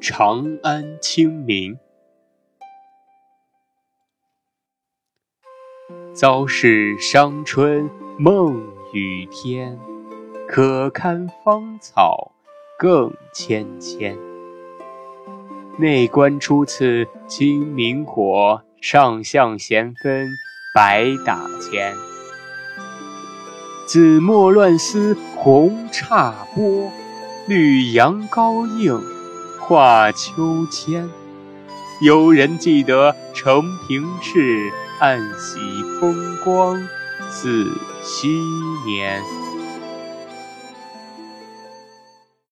长安清明。早是伤春梦雨天，可堪芳草更芊芊。内观初次清明火，上象闲分白打钱。紫陌乱丝红插波，绿杨高映画秋千。有人记得承平事，暗喜风光似昔年。